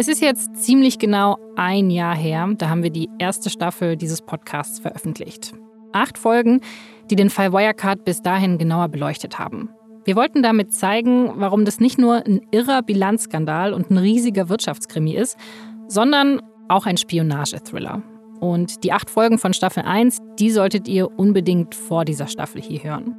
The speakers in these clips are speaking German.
Es ist jetzt ziemlich genau ein Jahr her, da haben wir die erste Staffel dieses Podcasts veröffentlicht. Acht Folgen, die den Fall Wirecard bis dahin genauer beleuchtet haben. Wir wollten damit zeigen, warum das nicht nur ein irrer Bilanzskandal und ein riesiger Wirtschaftskrimi ist, sondern auch ein Spionage-Thriller. Und die acht Folgen von Staffel 1, die solltet ihr unbedingt vor dieser Staffel hier hören.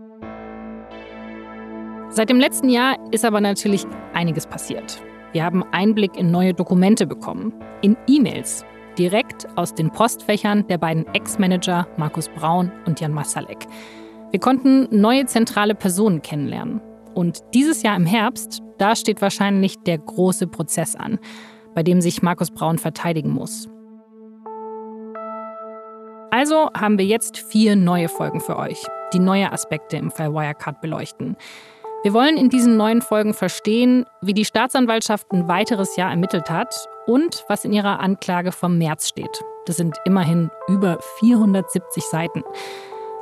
Seit dem letzten Jahr ist aber natürlich einiges passiert. Wir haben Einblick in neue Dokumente bekommen, in E-Mails, direkt aus den Postfächern der beiden Ex-Manager Markus Braun und Jan Masalek. Wir konnten neue zentrale Personen kennenlernen. Und dieses Jahr im Herbst, da steht wahrscheinlich der große Prozess an, bei dem sich Markus Braun verteidigen muss. Also haben wir jetzt vier neue Folgen für euch, die neue Aspekte im Fall Wirecard beleuchten. Wir wollen in diesen neuen Folgen verstehen, wie die Staatsanwaltschaft ein weiteres Jahr ermittelt hat und was in ihrer Anklage vom März steht. Das sind immerhin über 470 Seiten.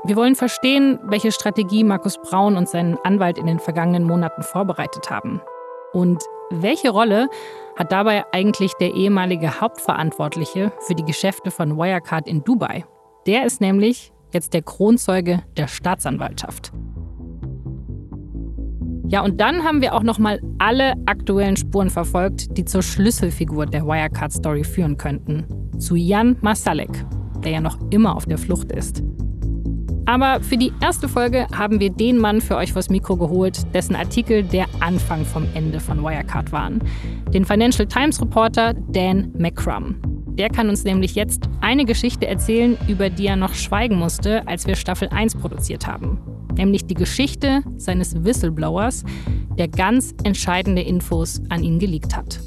Wir wollen verstehen, welche Strategie Markus Braun und sein Anwalt in den vergangenen Monaten vorbereitet haben. Und welche Rolle hat dabei eigentlich der ehemalige Hauptverantwortliche für die Geschäfte von Wirecard in Dubai? Der ist nämlich jetzt der Kronzeuge der Staatsanwaltschaft. Ja, und dann haben wir auch noch mal alle aktuellen Spuren verfolgt, die zur Schlüsselfigur der Wirecard-Story führen könnten. Zu Jan Masalek, der ja noch immer auf der Flucht ist. Aber für die erste Folge haben wir den Mann für euch vors Mikro geholt, dessen Artikel der Anfang vom Ende von Wirecard waren. Den Financial Times Reporter Dan McCrum. Der kann uns nämlich jetzt eine Geschichte erzählen, über die er noch schweigen musste, als wir Staffel 1 produziert haben nämlich die Geschichte seines Whistleblowers, der ganz entscheidende Infos an ihn geleakt hat.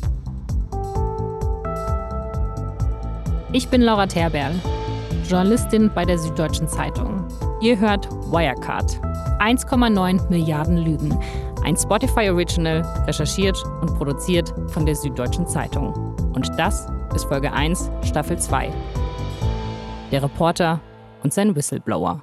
Ich bin Laura Terberl, Journalistin bei der Süddeutschen Zeitung. Ihr hört Wirecard. 1,9 Milliarden Lügen. Ein Spotify Original, recherchiert und produziert von der Süddeutschen Zeitung. Und das ist Folge 1, Staffel 2. Der Reporter und sein Whistleblower.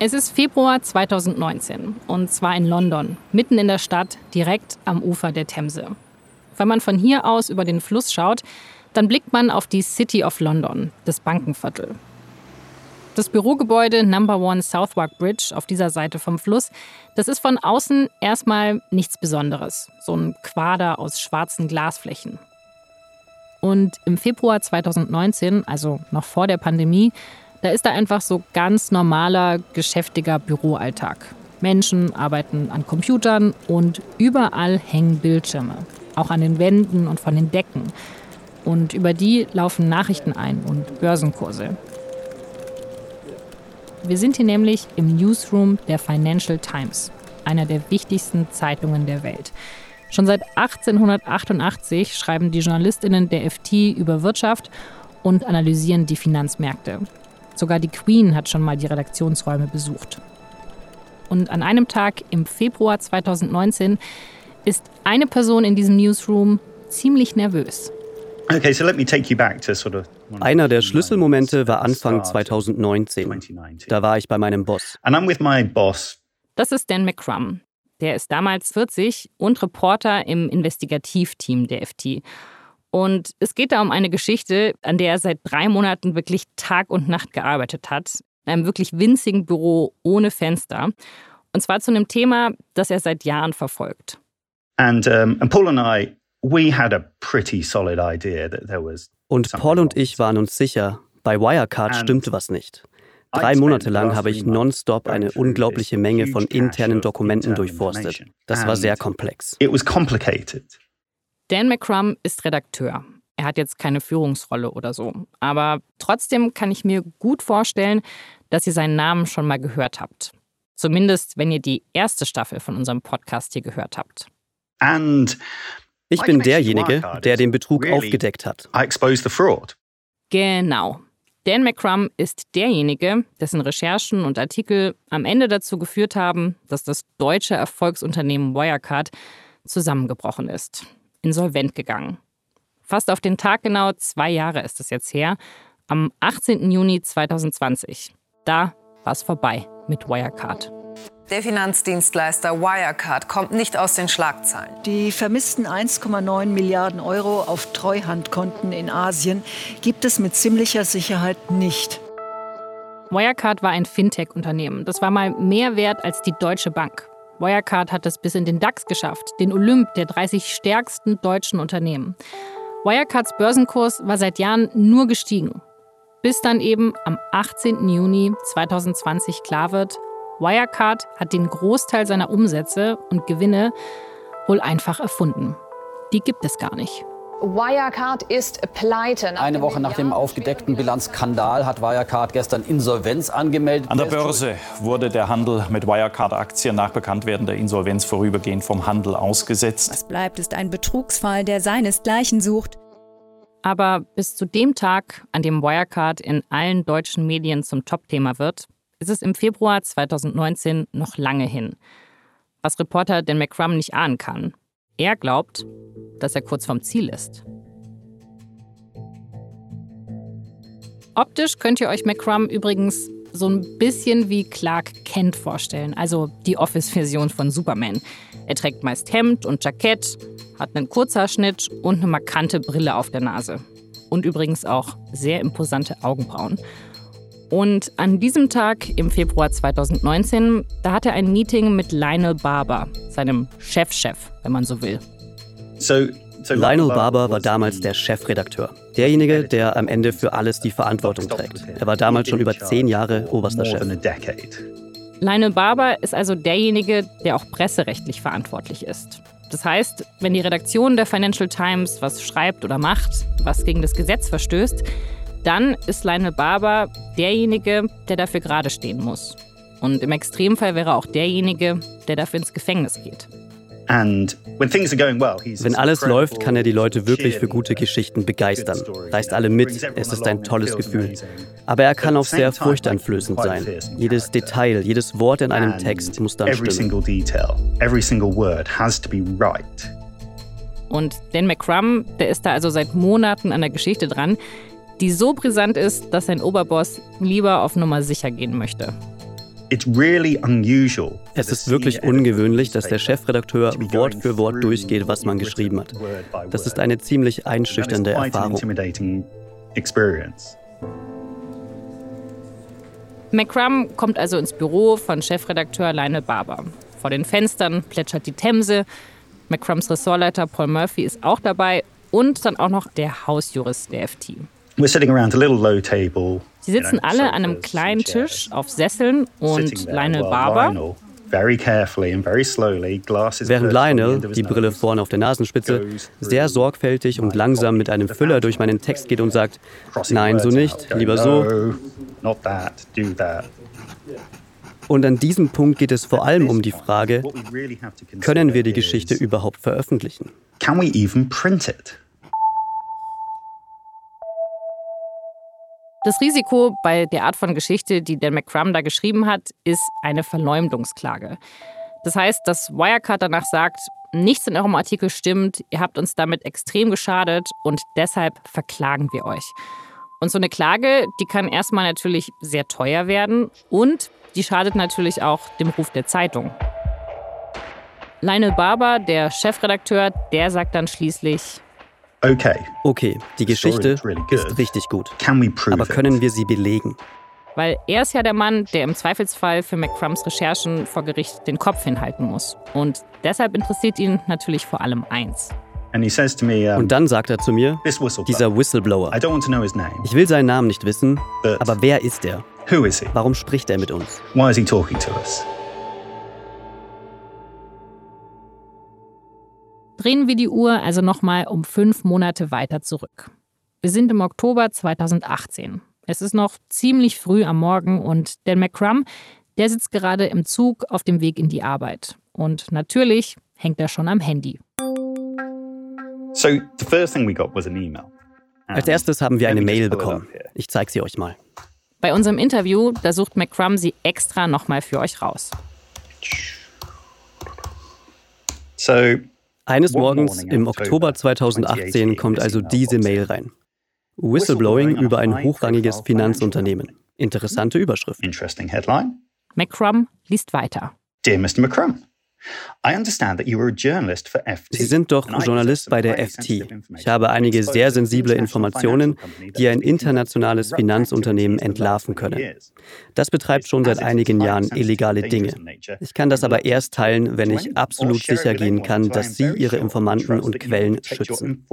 Es ist Februar 2019 und zwar in London, mitten in der Stadt, direkt am Ufer der Themse. Wenn man von hier aus über den Fluss schaut, dann blickt man auf die City of London, das Bankenviertel. Das Bürogebäude Number One Southwark Bridge auf dieser Seite vom Fluss, das ist von außen erstmal nichts Besonderes. So ein Quader aus schwarzen Glasflächen. Und im Februar 2019, also noch vor der Pandemie, da ist da einfach so ganz normaler, geschäftiger Büroalltag. Menschen arbeiten an Computern und überall hängen Bildschirme. Auch an den Wänden und von den Decken. Und über die laufen Nachrichten ein und Börsenkurse. Wir sind hier nämlich im Newsroom der Financial Times, einer der wichtigsten Zeitungen der Welt. Schon seit 1888 schreiben die Journalistinnen der FT über Wirtschaft und analysieren die Finanzmärkte. Sogar die Queen hat schon mal die Redaktionsräume besucht. Und an einem Tag im Februar 2019 ist eine Person in diesem Newsroom ziemlich nervös. Einer der Schlüsselmomente war Anfang 2019. Da war ich bei meinem Boss. Das ist Dan McCrum. Der ist damals 40 und Reporter im Investigativteam der FT. Und es geht da um eine Geschichte, an der er seit drei Monaten wirklich Tag und Nacht gearbeitet hat. In einem wirklich winzigen Büro ohne Fenster. Und zwar zu einem Thema, das er seit Jahren verfolgt. And, um, and Paul and I, we had a pretty solid idea that there was. Und Paul und ich waren uns sicher, bei Wirecard stimmte was nicht. Drei Monate lang habe ich nonstop eine unglaubliche Menge von internen Dokumenten durchforstet. Das war sehr komplex. It was complicated. Dan McCrum ist Redakteur. Er hat jetzt keine Führungsrolle oder so. Aber trotzdem kann ich mir gut vorstellen, dass ihr seinen Namen schon mal gehört habt. Zumindest, wenn ihr die erste Staffel von unserem Podcast hier gehört habt. ich bin derjenige, der den Betrug aufgedeckt hat. Genau. Dan McCrum ist derjenige, dessen Recherchen und Artikel am Ende dazu geführt haben, dass das deutsche Erfolgsunternehmen Wirecard zusammengebrochen ist, insolvent gegangen. Fast auf den Tag genau zwei Jahre ist es jetzt her, am 18. Juni 2020. Da war es vorbei mit Wirecard. Der Finanzdienstleister Wirecard kommt nicht aus den Schlagzeilen. Die vermissten 1,9 Milliarden Euro auf Treuhandkonten in Asien gibt es mit ziemlicher Sicherheit nicht. Wirecard war ein Fintech-Unternehmen. Das war mal mehr wert als die Deutsche Bank. Wirecard hat es bis in den DAX geschafft, den Olymp der 30 stärksten deutschen Unternehmen. Wirecards Börsenkurs war seit Jahren nur gestiegen. Bis dann eben am 18. Juni 2020 klar wird, Wirecard hat den Großteil seiner Umsätze und Gewinne wohl einfach erfunden. Die gibt es gar nicht. Wirecard ist pleite. Eine Woche nach dem aufgedeckten Bilanzskandal hat Wirecard gestern Insolvenz angemeldet. An der Börse wurde der Handel mit Wirecard-Aktien nach Bekanntwerden der Insolvenz vorübergehend vom Handel ausgesetzt. Was bleibt, ist ein Betrugsfall, der seinesgleichen sucht. Aber bis zu dem Tag, an dem Wirecard in allen deutschen Medien zum Topthema wird, ist es im Februar 2019 noch lange hin. Was Reporter Dan McCrum nicht ahnen kann. Er glaubt, dass er kurz vorm Ziel ist. Optisch könnt ihr euch McCrum übrigens so ein bisschen wie Clark Kent vorstellen, also die Office-Version von Superman. Er trägt meist Hemd und Jackett, hat einen Kurzhaarschnitt und eine markante Brille auf der Nase. Und übrigens auch sehr imposante Augenbrauen. Und an diesem Tag im Februar 2019, da hat er ein Meeting mit Lionel Barber, seinem Chefchef, -Chef, wenn man so will. So, so Lionel Barber war damals der Chefredakteur. Derjenige, der am Ende für alles die Verantwortung trägt. Er war damals schon über zehn Jahre oberster Chef. Lionel Barber ist also derjenige, der auch presserechtlich verantwortlich ist. Das heißt, wenn die Redaktion der Financial Times was schreibt oder macht, was gegen das Gesetz verstößt, dann ist Lionel Barber derjenige, der dafür gerade stehen muss. Und im Extremfall wäre auch derjenige, der dafür ins Gefängnis geht. Wenn alles läuft, kann er die Leute wirklich für gute Geschichten begeistern. Reißt alle mit, es ist ein tolles Gefühl. Aber er kann auch sehr furchteinflößend sein. Jedes Detail, jedes Wort in einem Text muss dann stimmen. Und Dan McCrum, der ist da also seit Monaten an der Geschichte dran, die so brisant ist, dass sein Oberboss lieber auf Nummer sicher gehen möchte. Es ist wirklich ungewöhnlich, dass der Chefredakteur Wort für Wort durchgeht, was man geschrieben hat. Das ist eine ziemlich einschüchternde Erfahrung. McCrum kommt also ins Büro von Chefredakteur Lionel Barber. Vor den Fenstern plätschert die Themse. McCrums Ressortleiter Paul Murphy ist auch dabei und dann auch noch der Hausjurist der FT. Sie sitzen alle an einem kleinen Tisch auf Sesseln und Lionel Barber. Während Lionel, die Brille vorne auf der Nasenspitze, sehr sorgfältig und langsam mit einem Füller durch meinen Text geht und sagt, nein, so nicht, lieber so. Und an diesem Punkt geht es vor allem um die Frage, können wir die Geschichte überhaupt veröffentlichen? Can we even print it? Das Risiko bei der Art von Geschichte, die Dan McCrum da geschrieben hat, ist eine Verleumdungsklage. Das heißt, dass Wirecard danach sagt, nichts in eurem Artikel stimmt, ihr habt uns damit extrem geschadet und deshalb verklagen wir euch. Und so eine Klage, die kann erstmal natürlich sehr teuer werden und die schadet natürlich auch dem Ruf der Zeitung. Lionel Barber, der Chefredakteur, der sagt dann schließlich, Okay. Okay, die Geschichte ist richtig gut. Aber können wir sie belegen? Weil er ist ja der Mann, der im Zweifelsfall für McCrums Recherchen vor Gericht den Kopf hinhalten muss. Und deshalb interessiert ihn natürlich vor allem eins. Und dann sagt er zu mir, dieser Whistleblower. Ich will seinen Namen nicht wissen, aber wer ist er? Warum spricht er mit uns? Why is he talking to us? Drehen wir die Uhr also nochmal um fünf Monate weiter zurück. Wir sind im Oktober 2018. Es ist noch ziemlich früh am Morgen und Dan McCrum, Der sitzt gerade im Zug auf dem Weg in die Arbeit. Und natürlich hängt er schon am Handy. So, the first thing we got was an email. Als erstes haben wir eine Mail bekommen. Ich zeige sie euch mal. Bei unserem Interview, da sucht McCrum sie extra nochmal für euch raus. So, Eines Morgens im Oktober 2018 kommt also diese Mail rein. Whistleblowing über ein hochrangiges Finanzunternehmen. Interessante Überschrift. McCrum liest weiter. Dear Mr. McCrum, Sie sind doch Journalist bei der FT. Ich habe einige sehr sensible Informationen, die ein internationales Finanzunternehmen entlarven können. Das betreibt schon seit einigen Jahren illegale Dinge. Ich kann das aber erst teilen, wenn ich absolut sicher gehen kann, dass Sie Ihre Informanten und Quellen schützen.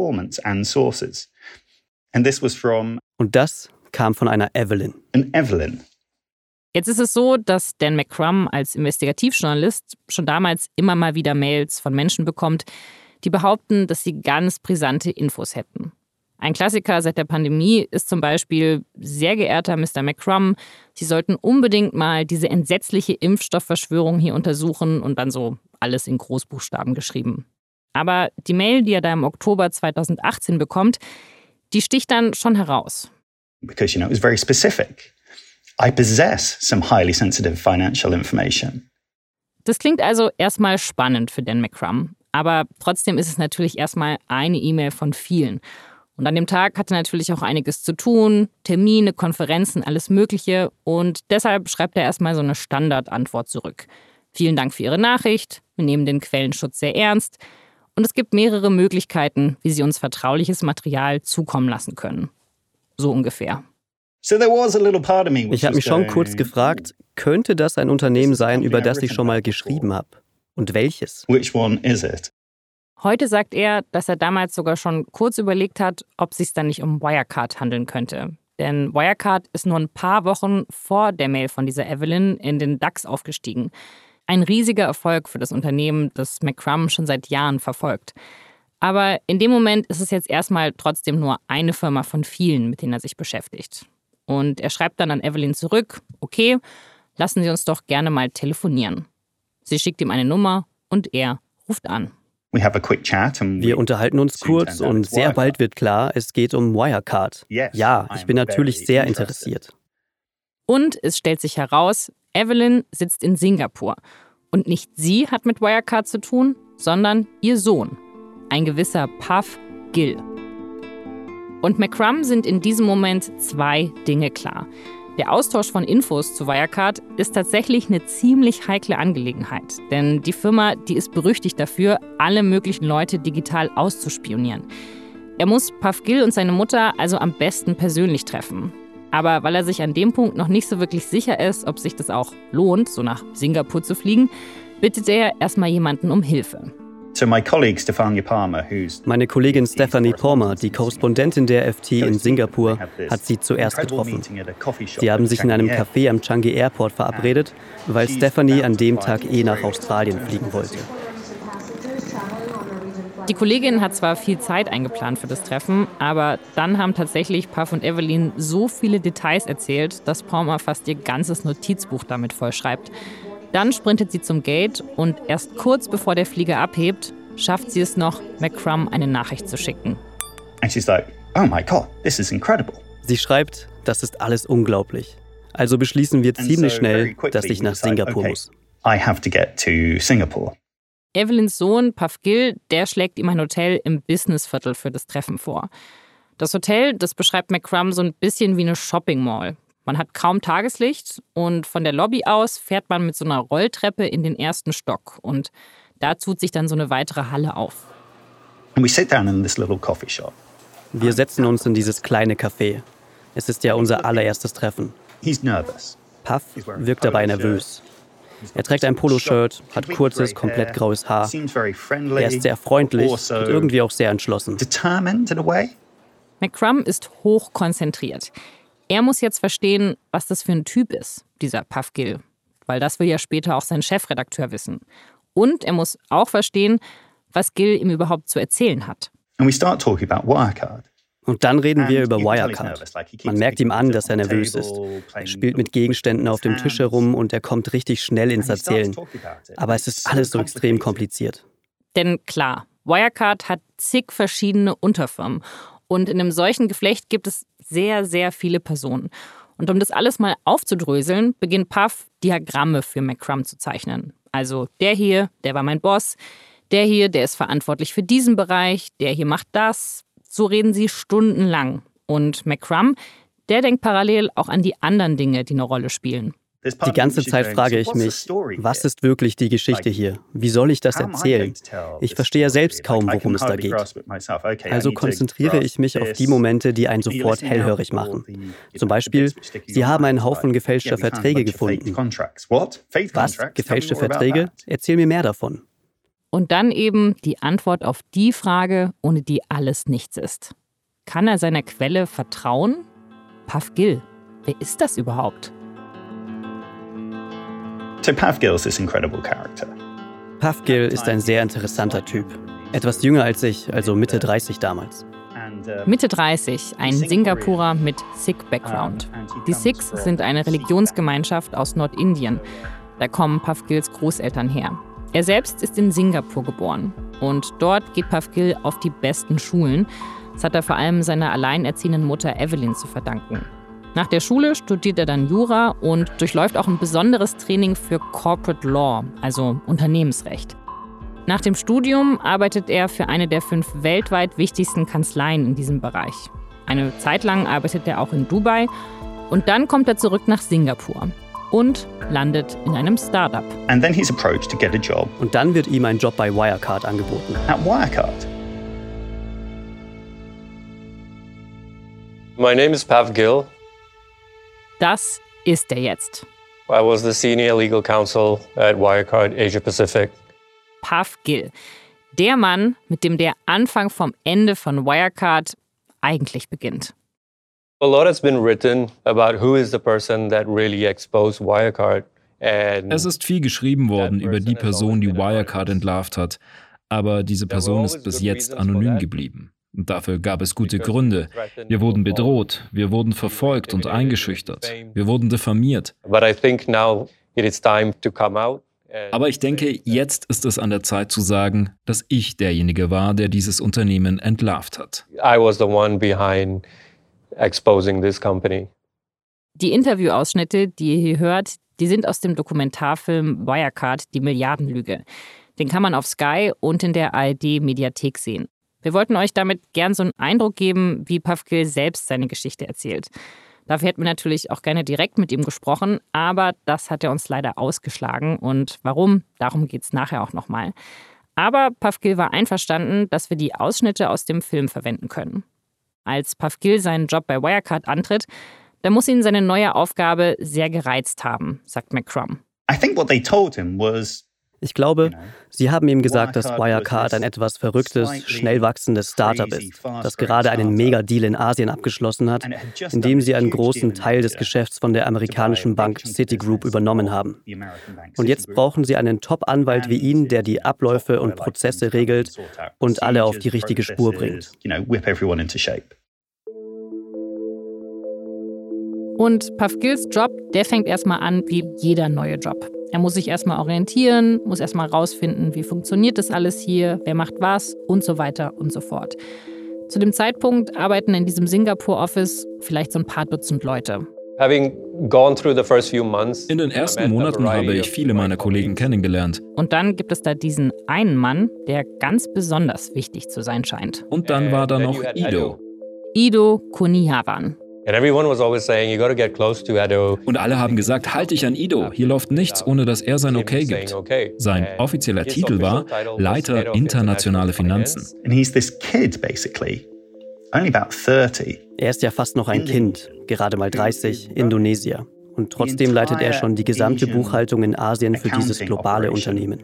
Und das kam von einer Evelyn. Evelyn. Jetzt ist es so, dass Dan McCrum als Investigativjournalist schon damals immer mal wieder Mails von Menschen bekommt, die behaupten, dass sie ganz brisante Infos hätten. Ein Klassiker seit der Pandemie ist zum Beispiel, sehr geehrter Mr. McCrum, Sie sollten unbedingt mal diese entsetzliche Impfstoffverschwörung hier untersuchen und dann so alles in Großbuchstaben geschrieben. Aber die Mail, die er da im Oktober 2018 bekommt, die sticht dann schon heraus. Because, you know, it was very specific. I possess some highly sensitive financial information. Das klingt also erstmal spannend für Dan McCrum, aber trotzdem ist es natürlich erstmal eine E-Mail von vielen. Und an dem Tag hatte natürlich auch einiges zu tun, Termine, Konferenzen, alles Mögliche. Und deshalb schreibt er erstmal so eine Standardantwort zurück. Vielen Dank für Ihre Nachricht. Wir nehmen den Quellenschutz sehr ernst. Und es gibt mehrere Möglichkeiten, wie Sie uns vertrauliches Material zukommen lassen können. So ungefähr. Ich habe mich schon kurz gefragt, könnte das ein Unternehmen sein, über das ich schon mal geschrieben habe? Und welches? Heute sagt er, dass er damals sogar schon kurz überlegt hat, ob es sich dann nicht um Wirecard handeln könnte. Denn Wirecard ist nur ein paar Wochen vor der Mail von dieser Evelyn in den DAX aufgestiegen. Ein riesiger Erfolg für das Unternehmen, das McCrum schon seit Jahren verfolgt. Aber in dem Moment ist es jetzt erstmal trotzdem nur eine Firma von vielen, mit denen er sich beschäftigt. Und er schreibt dann an Evelyn zurück, okay, lassen Sie uns doch gerne mal telefonieren. Sie schickt ihm eine Nummer und er ruft an. Wir unterhalten uns kurz und sehr bald wird klar, es geht um Wirecard. Ja, ich bin natürlich sehr interessiert. Und es stellt sich heraus, Evelyn sitzt in Singapur. Und nicht sie hat mit Wirecard zu tun, sondern ihr Sohn, ein gewisser Puff Gill. Und McCrum sind in diesem Moment zwei Dinge klar. Der Austausch von Infos zu Wirecard ist tatsächlich eine ziemlich heikle Angelegenheit, denn die Firma, die ist berüchtigt dafür, alle möglichen Leute digital auszuspionieren. Er muss Puff Gill und seine Mutter also am besten persönlich treffen. Aber weil er sich an dem Punkt noch nicht so wirklich sicher ist, ob sich das auch lohnt, so nach Singapur zu fliegen, bittet er erstmal jemanden um Hilfe. Meine Kollegin Stephanie Palmer, die Korrespondentin der FT in Singapur, hat sie zuerst getroffen. Sie haben sich in einem Café am Changi Airport verabredet, weil Stephanie an dem Tag eh nach Australien fliegen wollte. Die Kollegin hat zwar viel Zeit eingeplant für das Treffen, aber dann haben tatsächlich Puff und Evelyn so viele Details erzählt, dass Palmer fast ihr ganzes Notizbuch damit vollschreibt. Dann sprintet sie zum Gate und erst kurz bevor der Flieger abhebt, schafft sie es noch, McCrum eine Nachricht zu schicken. oh my God, this is incredible. Sie schreibt, das ist alles unglaublich. Also beschließen wir ziemlich schnell, dass ich nach Singapur muss. I have to get to Singapore. Evelyns Sohn, Puff Gill, der schlägt ihm ein Hotel im Businessviertel für das Treffen vor. Das Hotel, das beschreibt McCrum so ein bisschen wie eine Shopping Mall. Man hat kaum Tageslicht und von der Lobby aus fährt man mit so einer Rolltreppe in den ersten Stock und da tut sich dann so eine weitere Halle auf. Wir setzen uns in dieses kleine Café. Es ist ja unser allererstes Treffen. Puff wirkt dabei nervös. Er trägt ein Poloshirt, hat kurzes, komplett graues Haar. Er ist sehr freundlich und irgendwie auch sehr entschlossen. McCrum ist hoch konzentriert. Er muss jetzt verstehen, was das für ein Typ ist, dieser Puff Gill. Weil das will ja später auch sein Chefredakteur wissen. Und er muss auch verstehen, was Gill ihm überhaupt zu erzählen hat. Und dann reden wir über Wirecard. Man merkt ihm an, dass er nervös ist. Er spielt mit Gegenständen auf dem Tisch herum und er kommt richtig schnell ins Erzählen. Aber es ist alles so extrem kompliziert. Denn klar, Wirecard hat zig verschiedene Unterfirmen. Und in einem solchen Geflecht gibt es sehr, sehr viele Personen. Und um das alles mal aufzudröseln, beginnt Puff Diagramme für McCrum zu zeichnen. Also der hier, der war mein Boss, der hier, der ist verantwortlich für diesen Bereich, der hier macht das, so reden sie stundenlang. Und McCrum, der denkt parallel auch an die anderen Dinge, die eine Rolle spielen. Die ganze Zeit frage ich mich, was ist wirklich die Geschichte hier? Wie soll ich das erzählen? Ich verstehe ja selbst kaum, worum es da geht. Also konzentriere ich mich auf die Momente, die einen sofort hellhörig machen. Zum Beispiel, Sie haben einen Haufen gefälschter Verträge gefunden. Was? Gefälschte Verträge? Erzähl mir mehr davon. Und dann eben die Antwort auf die Frage, ohne die alles nichts ist. Kann er seiner Quelle vertrauen? Puff Gill, wer ist das überhaupt? So Puff Gill is this incredible character. Puff Gill ist ein sehr interessanter Typ. Etwas jünger als ich, also Mitte 30 damals. Mitte 30, ein Singapurer mit Sikh-Background. Die Sikhs sind eine Religionsgemeinschaft aus Nordindien. Da kommen Puff Gills Großeltern her. Er selbst ist in Singapur geboren und dort geht Pavgil auf die besten Schulen. Das hat er vor allem seiner alleinerziehenden Mutter Evelyn zu verdanken. Nach der Schule studiert er dann Jura und durchläuft auch ein besonderes Training für Corporate Law, also Unternehmensrecht. Nach dem Studium arbeitet er für eine der fünf weltweit wichtigsten Kanzleien in diesem Bereich. Eine Zeit lang arbeitet er auch in Dubai und dann kommt er zurück nach Singapur und landet in einem Startup. And then he's approached to get a job. Und dann wird ihm ein Job bei Wirecard angeboten. At Wirecard. My name is Pav Gill. Das ist er jetzt. I was the senior legal counsel at Wirecard Asia Pacific. Pav Gill. Der Mann, mit dem der Anfang vom Ende von Wirecard eigentlich beginnt. A lot has been written about who is the person that really exposed Wirecard. Es ist viel geschrieben worden über die Person, die Wirecard entlarvt hat, aber diese Person ist bis jetzt anonym geblieben. Und dafür gab es gute Gründe. Wir wurden bedroht, wir wurden verfolgt und eingeschüchtert, wir wurden diffamiert. Aber ich denke, jetzt ist es an der Zeit zu sagen, dass ich derjenige war, der dieses Unternehmen entlarvt hat. I was the one behind exposing this company. Die Interviewausschnitte, die ihr hier hört, die sind aus dem Dokumentarfilm Wirecard, die Milliardenlüge. Den kann man auf Sky und in der ARD-Mediathek sehen. Wir wollten euch damit gern so einen Eindruck geben, wie Pavkil selbst seine Geschichte erzählt. Dafür hätten wir natürlich auch gerne direkt mit ihm gesprochen, aber das hat er uns leider ausgeschlagen. Und warum? Darum geht es nachher auch nochmal. Aber Pavkil war einverstanden, dass wir die Ausschnitte aus dem Film verwenden können. Als Pavgil seinen Job bei Wirecard antritt, dann muss ihn seine neue Aufgabe sehr gereizt haben, sagt McCrum. Ich glaube, Sie haben ihm gesagt, dass Wirecard ein etwas verrücktes, schnell wachsendes Startup ist, das gerade einen Mega-Deal in Asien abgeschlossen hat, indem sie einen großen Teil des Geschäfts von der amerikanischen Bank Citigroup übernommen haben. Und jetzt brauchen sie einen Top-Anwalt wie ihn, der die Abläufe und Prozesse regelt und alle auf die richtige Spur bringt. Und Pavgils Job, der fängt erstmal an wie jeder neue Job. Er muss sich erstmal orientieren, muss erstmal rausfinden, wie funktioniert das alles hier, wer macht was und so weiter und so fort. Zu dem Zeitpunkt arbeiten in diesem Singapur-Office vielleicht so ein paar Dutzend Leute. In den ersten Monaten habe ich viele meiner Kollegen kennengelernt. Und dann gibt es da diesen einen Mann, der ganz besonders wichtig zu sein scheint. Und dann war da noch Ido. Ido Kunihavan. Und alle haben gesagt, halte dich an Ido. Hier läuft nichts, ohne dass er sein Okay gibt. Sein offizieller Titel war Leiter internationale Finanzen. Er ist ja fast noch ein Kind, gerade mal 30, Indonesier. Und trotzdem leitet er schon die gesamte Buchhaltung in Asien für dieses globale Unternehmen.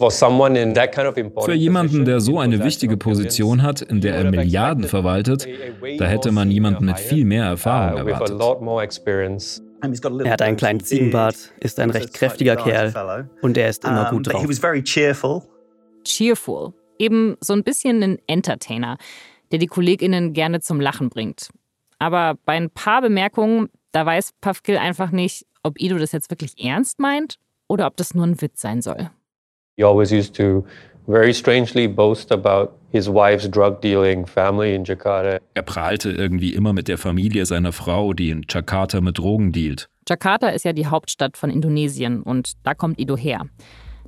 Für jemanden, der so eine wichtige Position hat, in der er Milliarden verwaltet, da hätte man jemanden mit viel mehr Erfahrung erwartet. Er hat einen kleinen Ziegenbart, ist ein recht kräftiger Kerl und er ist immer gut drauf. Cheerful. Eben so ein bisschen ein Entertainer. der die KollegInnen gerne zum Lachen bringt. Aber bei ein paar Bemerkungen, da weiß Pavkil einfach nicht, ob Ido das jetzt wirklich ernst meint oder ob das nur ein Witz sein soll. He always used to very strangely boast about his wife's drug dealing family in Jakarta. Er prahlte irgendwie immer mit der Familie seiner Frau, die in Jakarta mit Drogen dealt. Jakarta ist ja die Hauptstadt von Indonesien und da kommt Ido her.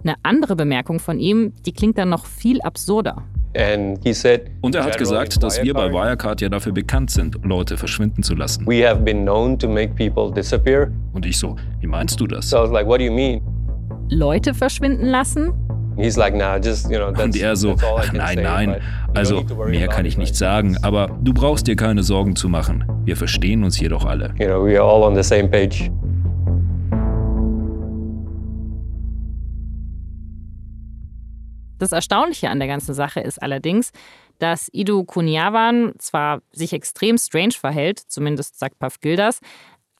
Eine andere Bemerkung von ihm, die klingt dann noch viel absurder. Und er hat gesagt, dass wir bei Wirecard ja dafür bekannt sind, Leute verschwinden zu lassen. Und ich so, wie meinst du das? Leute verschwinden lassen? Und er so, ach nein, nein, also mehr kann ich nicht sagen, aber du brauchst dir keine Sorgen zu machen. Wir verstehen uns hier doch alle. You know, we are all on the same page. Das Erstaunliche an der ganzen Sache ist allerdings, dass Ido Kuniawan zwar sich extrem strange verhält, zumindest sagt Paf Gildas,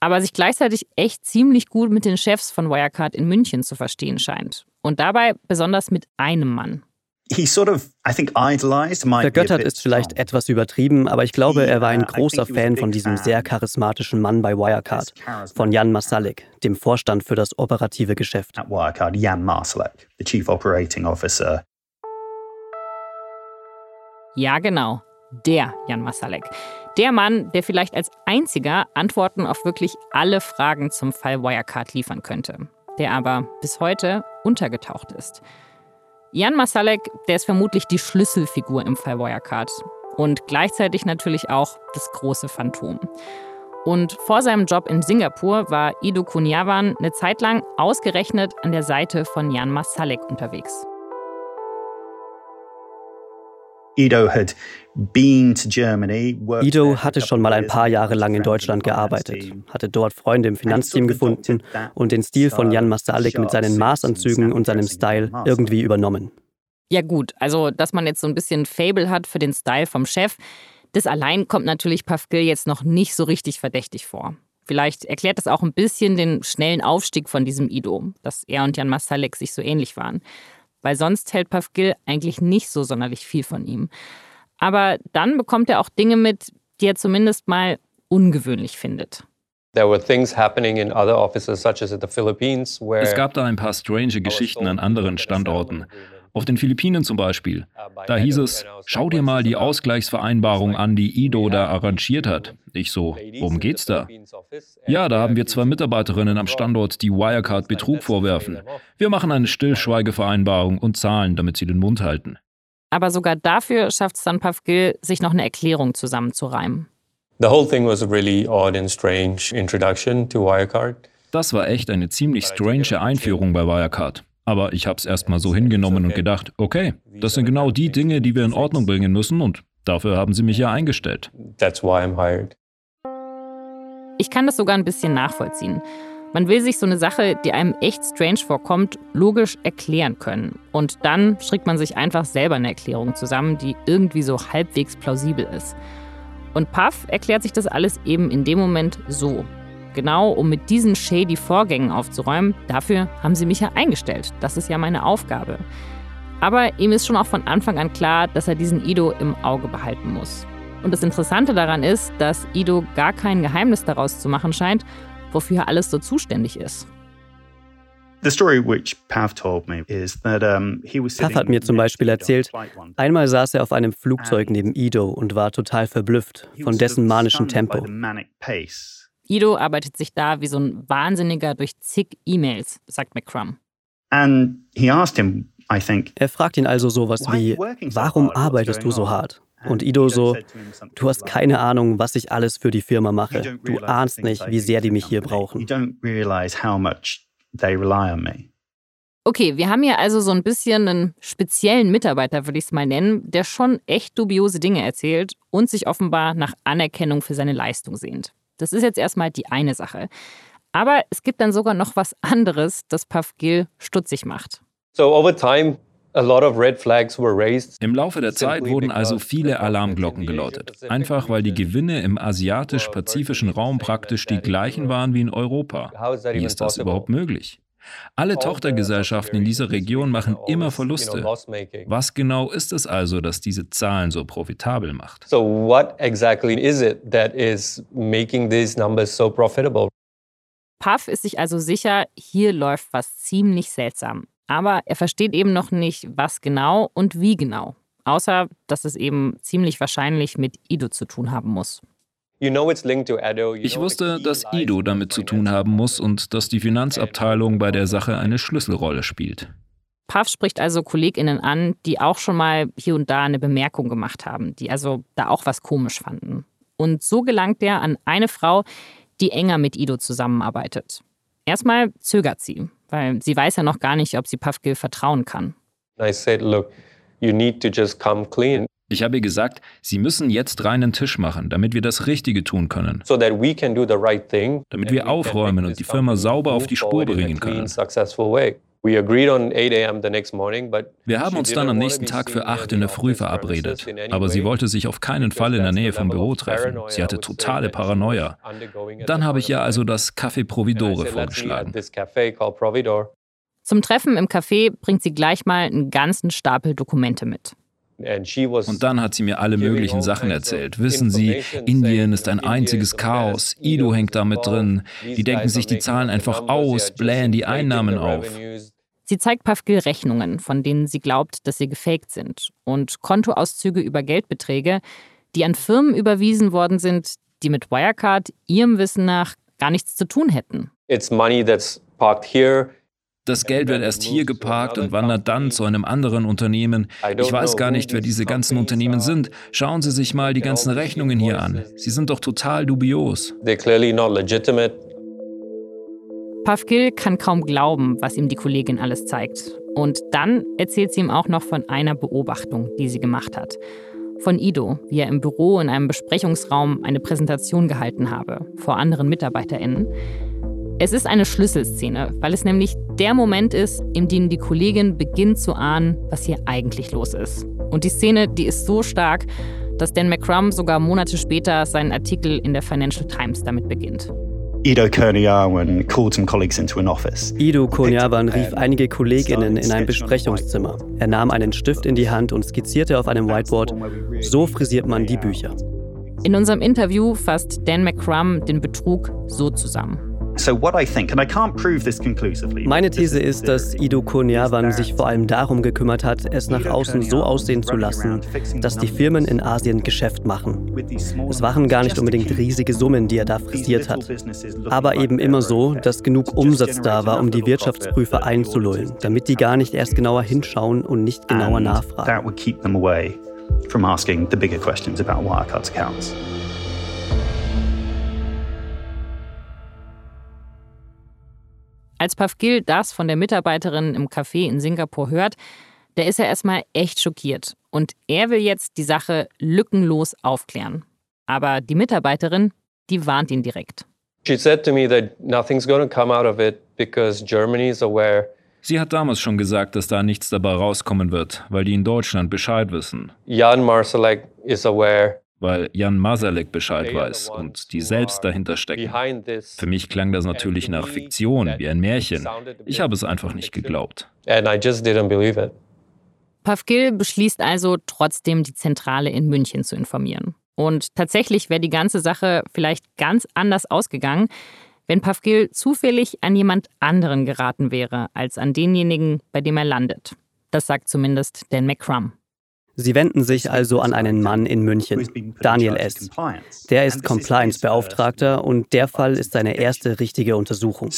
aber sich gleichzeitig echt ziemlich gut mit den Chefs von Wirecard in München zu verstehen scheint. Und dabei besonders mit einem Mann. Vergöttert ist vielleicht etwas übertrieben, aber ich glaube, er war ein großer Fan von diesem sehr charismatischen Mann bei Wirecard, von Jan Masalek, dem Vorstand für das operative Geschäft. Wirecard, Jan Masalek, the chief operating officer. Ja, genau. Der Jan Masalek. Der Mann, der vielleicht als einziger Antworten auf wirklich alle Fragen zum Fall Wirecard liefern könnte. Der aber bis heute untergetaucht ist. Jan Masalek, der ist vermutlich die Schlüsselfigur im Fall Wirecard. Und gleichzeitig natürlich auch das große Phantom. Und vor seinem Job in Singapur war Ido Kunyawan eine Zeit lang ausgerechnet an der Seite von Jan Masalek unterwegs. Ido hatte schon mal ein paar Jahre lang in Deutschland gearbeitet, hatte dort Freunde im Finanzteam gefunden und den Stil von Jan Masalik mit seinen Maßanzügen und seinem Style irgendwie übernommen. Ja gut, also dass man jetzt so ein bisschen Fable hat für den Style vom Chef, das allein kommt natürlich Pavgil jetzt noch nicht so richtig verdächtig vor. Vielleicht erklärt das auch ein bisschen den schnellen Aufstieg von diesem Ido, dass er und Jan Masalek sich so ähnlich waren weil sonst hält Pavgil eigentlich nicht so sonderlich viel von ihm. Aber dann bekommt er auch Dinge mit, die er zumindest mal ungewöhnlich findet. Es gab da ein paar strange Geschichten an anderen Standorten. Auf den Philippinen zum Beispiel. Da hieß es, schau dir mal die Ausgleichsvereinbarung an, die Ido da arrangiert hat. Ich so, worum geht's da? Ja, da haben wir zwei Mitarbeiterinnen am Standort, die Wirecard Betrug vorwerfen. Wir machen eine Stillschweigevereinbarung und zahlen, damit sie den Mund halten. Aber sogar dafür schafft es dann Pavgil, sich noch eine Erklärung zusammenzureimen. The whole thing was a really odd and strange introduction to Wirecard. Das war echt eine ziemlich strange Einführung bei Wirecard. Aber ich habe es erstmal so hingenommen und gedacht, okay, das sind genau die Dinge, die wir in Ordnung bringen müssen und dafür haben sie mich ja eingestellt. Ich kann das sogar ein bisschen nachvollziehen. Man will sich so eine Sache, die einem echt strange vorkommt, logisch erklären können. Und dann strickt man sich einfach selber eine Erklärung zusammen, die irgendwie so halbwegs plausibel ist. Und Puff erklärt sich das alles eben in dem Moment so. Genau, um mit diesen shady Vorgängen aufzuräumen, dafür haben sie mich ja eingestellt. Das ist ja meine Aufgabe. Aber ihm ist schon auch von Anfang an klar, dass er diesen Ido im Auge behalten muss. Und das Interessante daran ist, dass Ido gar kein Geheimnis daraus zu machen scheint, wofür er alles so zuständig ist. Pav hat mir zum Beispiel erzählt, einmal saß er auf einem Flugzeug neben Ido und war total verblüfft von dessen manischen Tempo. Ido arbeitet sich da wie so ein Wahnsinniger durch zig E-Mails, sagt McCrum. Er fragt ihn also sowas wie, warum arbeitest du so hart? Und Ido so, du hast keine Ahnung, was ich alles für die Firma mache. Du ahnst nicht, wie sehr die mich hier brauchen. Okay, wir haben hier also so ein bisschen einen speziellen Mitarbeiter, würde ich es mal nennen, der schon echt dubiose Dinge erzählt und sich offenbar nach Anerkennung für seine Leistung sehnt. Das ist jetzt erstmal die eine Sache. Aber es gibt dann sogar noch was anderes, das Pavgil stutzig macht. So over time im Laufe der Zeit wurden also viele Alarmglocken geläutet, einfach weil die Gewinne im asiatisch-pazifischen Raum praktisch die gleichen waren wie in Europa. Wie ist das überhaupt möglich? Alle Tochtergesellschaften in dieser Region machen immer Verluste. Was genau ist es also, das diese Zahlen so profitabel macht? So what exactly is it that is making these numbers so profitable? Puff ist sich also sicher, hier läuft was ziemlich seltsam. Aber er versteht eben noch nicht, was genau und wie genau. Außer, dass es eben ziemlich wahrscheinlich mit Ido zu tun haben muss. Ich wusste, dass Ido damit zu tun haben muss und dass die Finanzabteilung bei der Sache eine Schlüsselrolle spielt. Puff spricht also KollegInnen an, die auch schon mal hier und da eine Bemerkung gemacht haben, die also da auch was komisch fanden. Und so gelangt er an eine Frau, die enger mit Ido zusammenarbeitet. Erstmal zögert sie, weil sie weiß ja noch gar nicht, ob sie Puffgill vertrauen kann. I said, look, you need to just come clean. Ich habe ihr gesagt, Sie müssen jetzt reinen Tisch machen, damit wir das Richtige tun können. So that we can do the right thing, damit wir aufräumen und die Firma sauber auf die Spur bringen können. Wir haben uns dann am nächsten Tag für 8 in der Früh verabredet. Aber sie wollte sich auf keinen Fall in der Nähe vom Büro treffen. Sie hatte totale Paranoia. Dann habe ich ihr also das Café Providore vorgeschlagen. Zum Treffen im Café bringt sie gleich mal einen ganzen Stapel Dokumente mit. Und dann hat sie mir alle möglichen Sachen erzählt. Wissen Sie, Indien ist ein einziges Chaos. Ido hängt da mit drin. Die denken sich die Zahlen einfach aus, blähen die Einnahmen auf. Sie zeigt Pafgil Rechnungen, von denen sie glaubt, dass sie gefaked sind. Und Kontoauszüge über Geldbeträge, die an Firmen überwiesen worden sind, die mit Wirecard ihrem Wissen nach gar nichts zu tun hätten. It's money that's parked here das Geld wird erst hier geparkt und wandert dann zu einem anderen Unternehmen. Ich weiß gar nicht, wer diese ganzen Unternehmen sind. Schauen Sie sich mal die ganzen Rechnungen hier an. Sie sind doch total dubios. Pavkil kann kaum glauben, was ihm die Kollegin alles zeigt. Und dann erzählt sie ihm auch noch von einer Beobachtung, die sie gemacht hat. Von Ido, wie er im Büro in einem Besprechungsraum eine Präsentation gehalten habe, vor anderen MitarbeiterInnen. Es ist eine Schlüsselszene, weil es nämlich der Moment ist, in dem die Kollegin beginnt zu ahnen, was hier eigentlich los ist. Und die Szene, die ist so stark, dass Dan McCrum sogar Monate später seinen Artikel in der Financial Times damit beginnt. Ido Kurniawan called some colleagues into an office. Ido Kurniawan rief einige Kolleginnen in ein Besprechungszimmer. Er nahm einen Stift in die Hand und skizzierte auf einem Whiteboard: So frisiert man die Bücher. In unserem Interview fasst Dan McCrum den Betrug so zusammen. Meine These ist, dass Ido Kurniawan sich vor allem darum gekümmert hat, es nach außen so aussehen zu lassen, dass die Firmen in Asien Geschäft machen. Es waren gar nicht unbedingt riesige Summen, die er da frisiert hat, aber eben immer so, dass genug Umsatz da war, um die Wirtschaftsprüfer einzulullen, damit die gar nicht erst genauer hinschauen und nicht genauer nachfragen. From asking the bigger questions about Wirecard's accounts. Als Pavgil das von der Mitarbeiterin im Café in Singapur hört, der ist er erstmal echt schockiert. Und er will jetzt die Sache lückenlos aufklären. Aber die Mitarbeiterin, die warnt ihn direkt. She said to me that nothing's going to come out of it because Germany is aware Sie hat damals schon gesagt, dass da nichts dabei rauskommen wird, weil die in Deutschland Bescheid wissen. Jan Marsalek is aware weil Jan Masalek Bescheid weiß und die selbst dahinter stecken. Für mich klang das natürlich nach Fiktion, wie ein Märchen. Ich habe es einfach nicht geglaubt. Pavgil beschließt also trotzdem, die Zentrale in München zu informieren. Und tatsächlich wäre die ganze Sache vielleicht ganz anders ausgegangen, wenn Pavgil zufällig an jemand anderen geraten wäre, als an denjenigen, bei dem er landet. Das sagt zumindest Dan McCrum. Sie wenden sich also an einen Mann in München, Daniel S. Der ist Compliance-Beauftragter und der Fall ist seine erste richtige Untersuchung.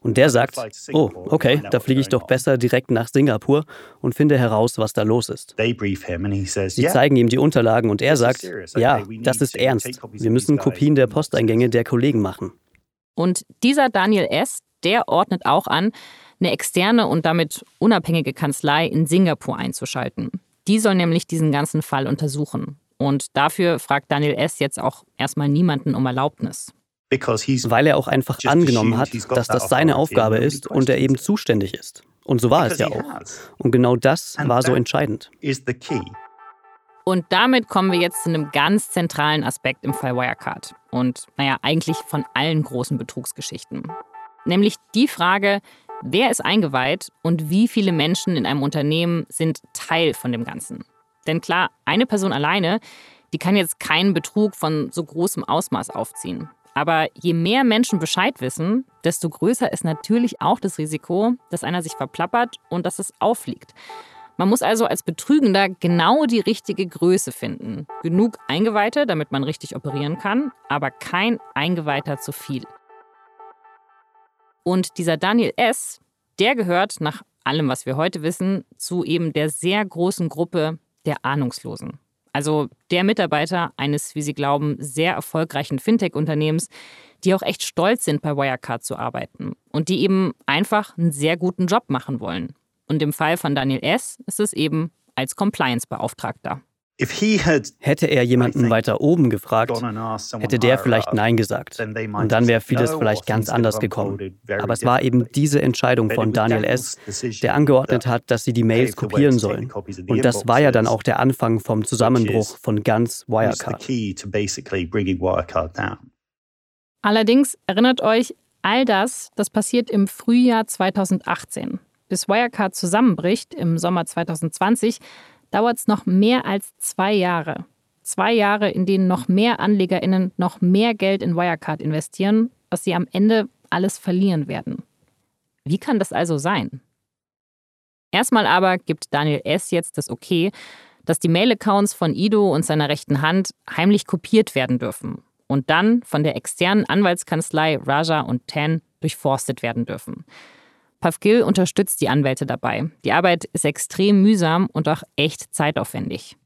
Und der sagt, oh, okay, da fliege ich doch besser direkt nach Singapur und finde heraus, was da los ist. Sie zeigen ihm die Unterlagen und er sagt, ja, das ist ernst. Wir müssen Kopien der Posteingänge der Kollegen machen. Und dieser Daniel S., der ordnet auch an, eine externe und damit unabhängige Kanzlei in Singapur einzuschalten. Die soll nämlich diesen ganzen Fall untersuchen. Und dafür fragt Daniel S. jetzt auch erstmal niemanden um Erlaubnis. Weil er auch einfach angenommen hat, dass das seine Aufgabe ist und er eben zuständig ist. Und so war es ja auch. Und genau das war so entscheidend. Und damit kommen wir jetzt zu einem ganz zentralen Aspekt im Fall Wirecard. Und naja, eigentlich von allen großen Betrugsgeschichten. Nämlich die Frage, wer ist eingeweiht und wie viele Menschen in einem Unternehmen sind Teil von dem Ganzen. Denn klar, eine Person alleine, die kann jetzt keinen Betrug von so großem Ausmaß aufziehen. Aber je mehr Menschen Bescheid wissen, desto größer ist natürlich auch das Risiko, dass einer sich verplappert und dass es auffliegt. Man muss also als Betrügender genau die richtige Größe finden. Genug Eingeweihte, damit man richtig operieren kann, aber kein Eingeweihter zu viel. Und dieser Daniel S., der gehört nach allem, was wir heute wissen, zu eben der sehr großen Gruppe der Ahnungslosen. Also der Mitarbeiter eines, wie Sie glauben, sehr erfolgreichen Fintech-Unternehmens, die auch echt stolz sind, bei Wirecard zu arbeiten und die eben einfach einen sehr guten Job machen wollen. Und im Fall von Daniel S. ist es eben als Compliance-Beauftragter. Hätte er jemanden weiter oben gefragt, hätte der vielleicht Nein gesagt. Und dann wäre vieles vielleicht ganz anders gekommen. Aber es war eben diese Entscheidung von Daniel S., der angeordnet hat, dass sie die Mails kopieren sollen. Und das war ja dann auch der Anfang vom Zusammenbruch von ganz Wirecard. Allerdings erinnert euch, all das, das passiert im Frühjahr 2018. Bis Wirecard zusammenbricht im Sommer 2020, dauert es noch mehr als zwei Jahre. Zwei Jahre, in denen noch mehr AnlegerInnen noch mehr Geld in Wirecard investieren, was sie am Ende alles verlieren werden. Wie kann das also sein? Erstmal aber gibt Daniel S. jetzt das Okay, dass die Mail-Accounts von Ido und seiner rechten Hand heimlich kopiert werden dürfen und dann von der externen Anwaltskanzlei Raja und Tan durchforstet werden dürfen. Pavgil unterstützt die Anwälte dabei. Die Arbeit ist extrem mühsam und auch echt zeitaufwendig.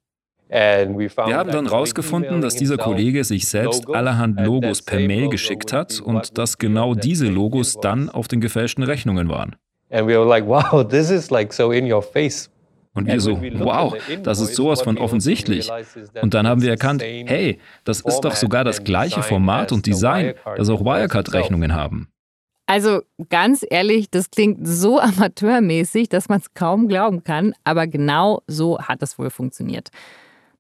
Wir haben dann herausgefunden, dass dieser Kollege sich selbst allerhand Logos per Mail geschickt hat und dass genau diese Logos dann auf den gefälschten Rechnungen waren. Und wir so, wow, das ist sowas von offensichtlich. Und dann haben wir erkannt, hey, das ist doch sogar das gleiche Format und Design, das auch Wirecard-Rechnungen haben. Also ganz ehrlich, das klingt so amateurmäßig, dass man es kaum glauben kann, aber genau so hat es wohl funktioniert.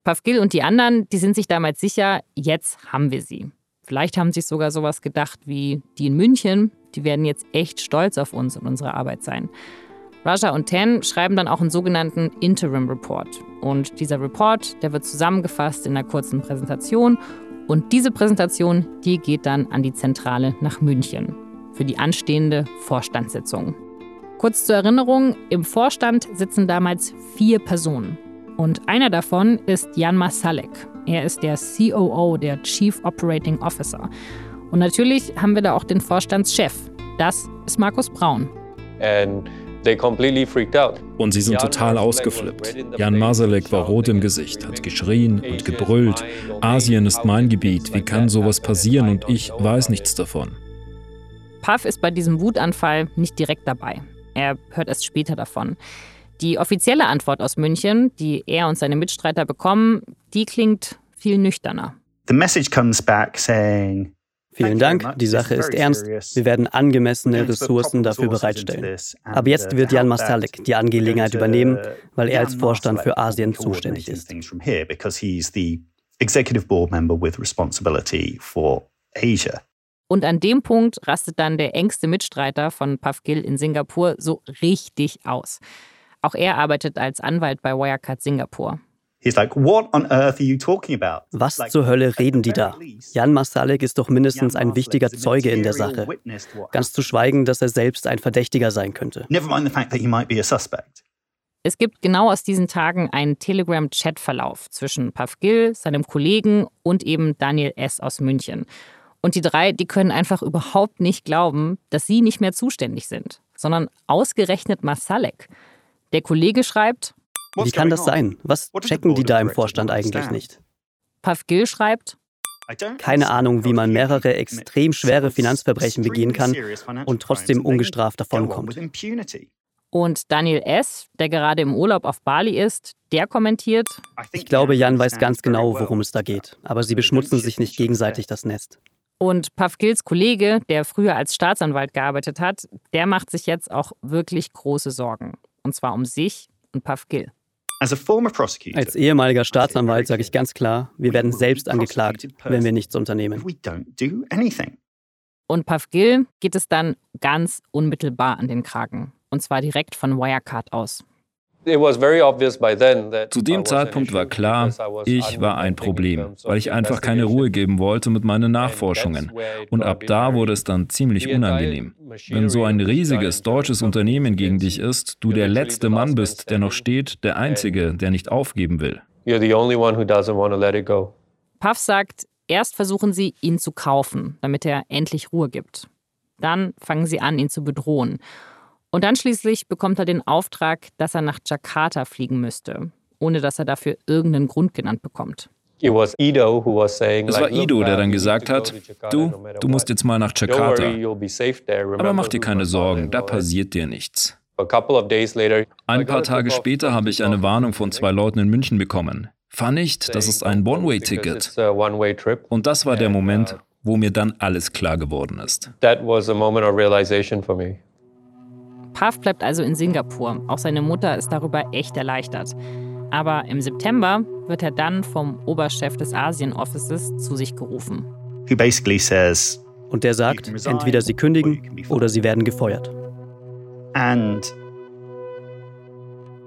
Pavgil und die anderen, die sind sich damals sicher, jetzt haben wir sie. Vielleicht haben sich sogar sowas gedacht wie die in München, die werden jetzt echt stolz auf uns und unsere Arbeit sein. Raja und Ten schreiben dann auch einen sogenannten Interim Report. Und dieser Report, der wird zusammengefasst in einer kurzen Präsentation. Und diese Präsentation, die geht dann an die Zentrale nach München für die anstehende Vorstandssitzung. Kurz zur Erinnerung, im Vorstand sitzen damals vier Personen. Und einer davon ist Jan Masalek. Er ist der COO, der Chief Operating Officer. Und natürlich haben wir da auch den Vorstandschef. Das ist Markus Braun. Und sie sind total ausgeflippt. Jan Masalek war rot im Gesicht, hat geschrien und gebrüllt. Asien ist mein Gebiet, wie kann sowas passieren und ich weiß nichts davon. Puff ist bei diesem Wutanfall nicht direkt dabei. Er hört erst später davon. Die offizielle Antwort aus München, die er und seine Mitstreiter bekommen, die klingt viel nüchterner. The message comes back saying Vielen Dank, die Sache ist ernst. Wir werden angemessene Ressourcen dafür bereitstellen. Aber jetzt wird Jan Masalek die Angelegenheit übernehmen, weil er als Vorstand für Asien zuständig ist. Executive Board Member with responsibility for Asia. Und an dem Punkt rastet dann der engste Mitstreiter von Pavgil in Singapur so richtig aus. Auch er arbeitet als Anwalt bei Wirecard Singapur. Was zur Hölle reden die da? Jan Masalek ist doch mindestens ein wichtiger Zeuge in der Sache. Ganz zu schweigen, dass er selbst ein Verdächtiger sein könnte. Es gibt genau aus diesen Tagen einen Telegram-Chat-Verlauf zwischen Pavgil, seinem Kollegen und eben Daniel S. aus München. Und die drei, die können einfach überhaupt nicht glauben, dass sie nicht mehr zuständig sind, sondern ausgerechnet Masalek. Der Kollege schreibt, wie kann das sein? Was checken die da im Vorstand eigentlich nicht? Pavgil schreibt, keine Ahnung, wie man mehrere extrem schwere Finanzverbrechen begehen kann und trotzdem ungestraft davonkommt. Und Daniel S., der gerade im Urlaub auf Bali ist, der kommentiert: Ich glaube, Jan weiß ganz genau, worum es da geht. Aber sie beschmutzen sich nicht gegenseitig das Nest. Und Pavgils Kollege, der früher als Staatsanwalt gearbeitet hat, der macht sich jetzt auch wirklich große Sorgen. Und zwar um sich und Pavgil. Als ehemaliger Staatsanwalt sage ich ganz klar, wir werden selbst angeklagt, wenn wir nichts unternehmen. Und Puff Gill geht es dann ganz unmittelbar an den Kragen. Und zwar direkt von Wirecard aus. Zu dem Zeitpunkt war klar, ich war ein Problem, weil ich einfach keine Ruhe geben wollte mit meinen Nachforschungen. Und ab da wurde es dann ziemlich unangenehm. Wenn so ein riesiges deutsches Unternehmen gegen dich ist, du der letzte Mann bist, der noch steht, der Einzige, der nicht aufgeben will. Puff sagt, erst versuchen sie, ihn zu kaufen, damit er endlich Ruhe gibt. Dann fangen sie an, ihn zu bedrohen. Und dann schließlich bekommt er den Auftrag, dass er nach Jakarta fliegen müsste, ohne dass er dafür irgendeinen Grund genannt bekommt. Es war Ido, der dann gesagt hat, du, du musst jetzt mal nach Jakarta. Aber mach dir keine Sorgen, da passiert dir nichts. Ein paar Tage später habe ich eine Warnung von zwei Leuten in München bekommen. Fahr nicht, das ist ein One-Way-Ticket. Und das war der Moment, wo mir dann alles klar geworden ist. Puff bleibt also in Singapur. Auch seine Mutter ist darüber echt erleichtert. Aber im September wird er dann vom Oberchef des Asien-Offices zu sich gerufen. Und der sagt, entweder sie kündigen oder sie werden gefeuert. And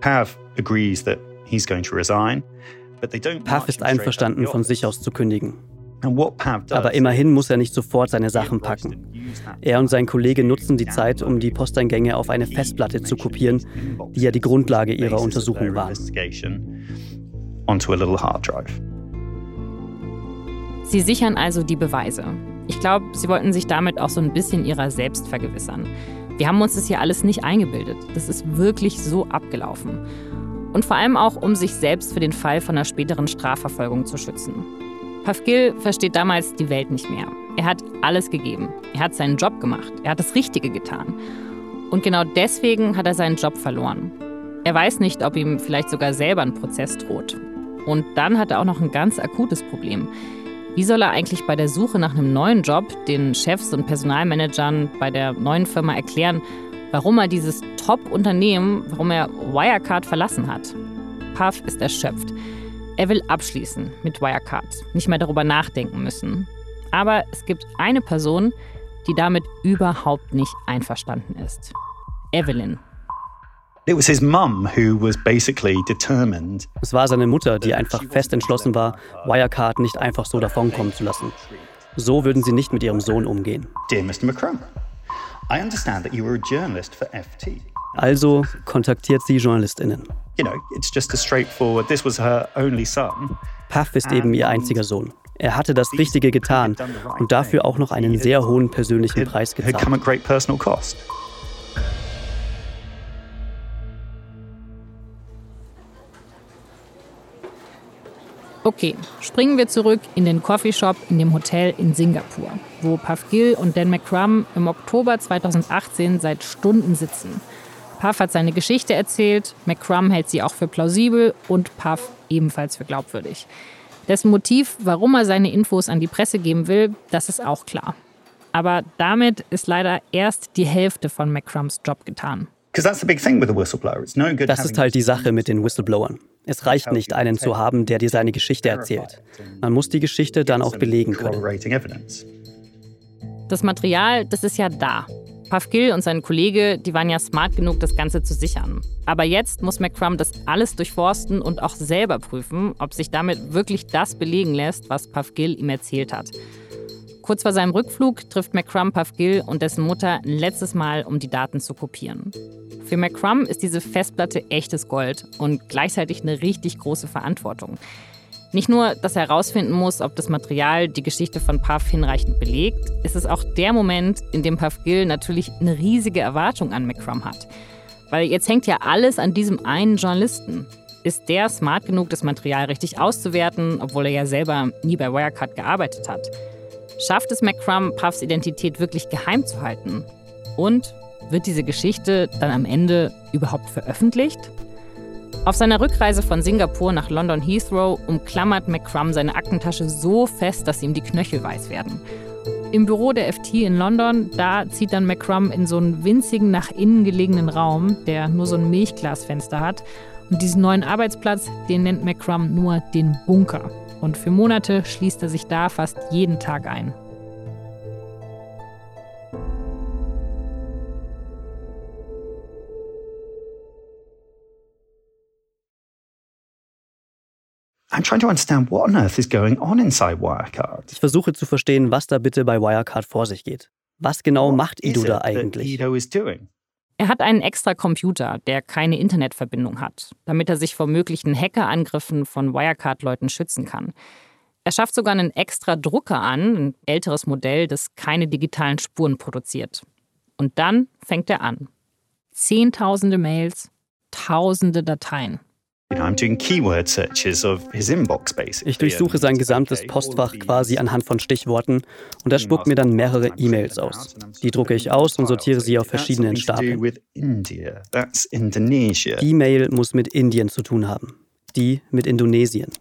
Pav agrees that he's going to resign, Pav ist einverstanden, von sich aus zu kündigen. Aber immerhin muss er nicht sofort seine Sachen packen. Er und sein Kollege nutzen die Zeit, um die Posteingänge auf eine Festplatte zu kopieren, die ja die Grundlage ihrer Untersuchung waren. Sie sichern also die Beweise. Ich glaube, sie wollten sich damit auch so ein bisschen ihrer selbst vergewissern. Wir haben uns das hier alles nicht eingebildet. Das ist wirklich so abgelaufen. Und vor allem auch, um sich selbst für den Fall von einer späteren Strafverfolgung zu schützen. Pavgil versteht damals die Welt nicht mehr. Er hat alles gegeben. Er hat seinen Job gemacht. Er hat das Richtige getan. Und genau deswegen hat er seinen Job verloren. Er weiß nicht, ob ihm vielleicht sogar selber ein Prozess droht. Und dann hat er auch noch ein ganz akutes Problem. Wie soll er eigentlich bei der Suche nach einem neuen Job den Chefs und Personalmanagern bei der neuen Firma erklären, warum er dieses Top-Unternehmen, warum er Wirecard verlassen hat? Puff ist erschöpft. Er will abschließen mit Wirecard, nicht mehr darüber nachdenken müssen. Aber es gibt eine Person, die damit überhaupt nicht einverstanden ist. Evelyn. Es war seine Mutter, die einfach fest entschlossen war, Wirecard nicht einfach so davonkommen zu lassen. So würden sie nicht mit ihrem Sohn umgehen. Dear Mr. McCrum, I understand that you were a journalist for FT. Also kontaktiert sie JournalistInnen. You know, it's just a straightforward, this was her only son. Puff ist eben ihr einziger Sohn. Er hatte das Richtige getan und dafür auch noch einen sehr hohen persönlichen Preis gezahlt. Okay, springen wir zurück in den Coffeeshop in dem Hotel in Singapur, wo Puff Gill und Dan McCrum im Oktober 2018 seit Stunden sitzen. Puff hat seine Geschichte erzählt, McCrum hält sie auch für plausibel und Puff ebenfalls für glaubwürdig. Dessen Motiv, warum er seine Infos an die Presse geben will, das ist auch klar. Aber damit ist leider erst die Hälfte von McCrums Job getan. Das ist halt die Sache mit den Whistleblowern. Es reicht nicht, einen zu haben, der dir seine Geschichte erzählt. Man muss die Geschichte dann auch belegen können. Das Material, das ist ja da. Pavkil und sein Kollege, die waren ja smart genug, das Ganze zu sichern. Aber jetzt muss McCrum das alles durchforsten und auch selber prüfen, ob sich damit wirklich das belegen lässt, was Pavkil ihm erzählt hat. Kurz vor seinem Rückflug trifft McCrum Pavgil und dessen Mutter ein letztes Mal, um die Daten zu kopieren. Für McCrum ist diese Festplatte echtes Gold und gleichzeitig eine richtig große Verantwortung. Nicht nur, dass er herausfinden muss, ob das Material die Geschichte von Puff hinreichend belegt, ist es auch der Moment, in dem Puff Gill natürlich eine riesige Erwartung an McCrum hat. Weil jetzt hängt ja alles an diesem einen Journalisten. Ist der smart genug, das Material richtig auszuwerten, obwohl er ja selber nie bei Wirecard gearbeitet hat? Schafft es McCrum, Puffs Identität wirklich geheim zu halten? Und wird diese Geschichte dann am Ende überhaupt veröffentlicht? Auf seiner Rückreise von Singapur nach London Heathrow umklammert McCrum seine Aktentasche so fest, dass ihm die Knöchel weiß werden. Im Büro der FT in London, da zieht dann McCrum in so einen winzigen, nach innen gelegenen Raum, der nur so ein Milchglasfenster hat. Und diesen neuen Arbeitsplatz, den nennt McCrum nur den Bunker. Und für Monate schließt er sich da fast jeden Tag ein. Ich versuche zu verstehen, was da bitte bei Wirecard vor sich geht. Was genau macht Ido da eigentlich? Er hat einen extra Computer, der keine Internetverbindung hat, damit er sich vor möglichen Hackerangriffen von Wirecard-Leuten schützen kann. Er schafft sogar einen extra Drucker an, ein älteres Modell, das keine digitalen Spuren produziert. Und dann fängt er an. Zehntausende Mails, tausende Dateien. Ich durchsuche sein gesamtes Postfach quasi anhand von Stichworten und er spuckt mir dann mehrere E-Mails aus. Die drucke ich aus und sortiere sie auf verschiedenen Stapeln. Die Mail muss mit Indien zu tun haben. Die mit Indonesien.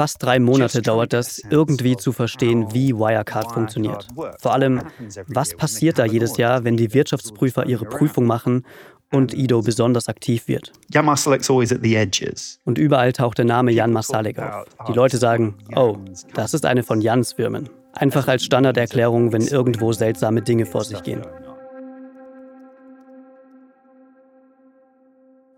Fast drei Monate dauert das, irgendwie zu verstehen, wie Wirecard funktioniert. Vor allem, was passiert da jedes Jahr, wenn die Wirtschaftsprüfer ihre Prüfung machen und Ido besonders aktiv wird. Und überall taucht der Name Jan Masalek auf. Die Leute sagen, oh, das ist eine von Jans Firmen. Einfach als Standarderklärung, wenn irgendwo seltsame Dinge vor sich gehen.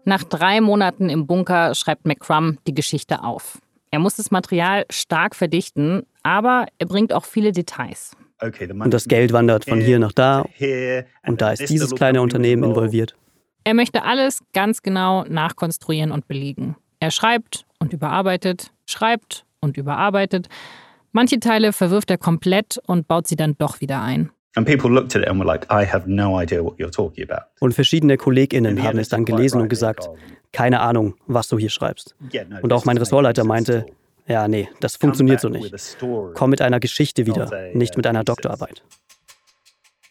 Nach drei Monaten im Bunker schreibt McCrum die Geschichte auf. Er muss das Material stark verdichten, aber er bringt auch viele Details. Und das Geld wandert von hier nach da und da ist dieses kleine Unternehmen involviert. Er möchte alles ganz genau nachkonstruieren und belegen. Er schreibt und überarbeitet, schreibt und überarbeitet. Manche Teile verwirft er komplett und baut sie dann doch wieder ein. Und verschiedene KollegInnen haben es dann gelesen und gesagt, keine Ahnung, was du hier schreibst. Und auch mein Ressortleiter meinte, ja, nee, das funktioniert so nicht. Komm mit einer Geschichte wieder, nicht mit einer Doktorarbeit.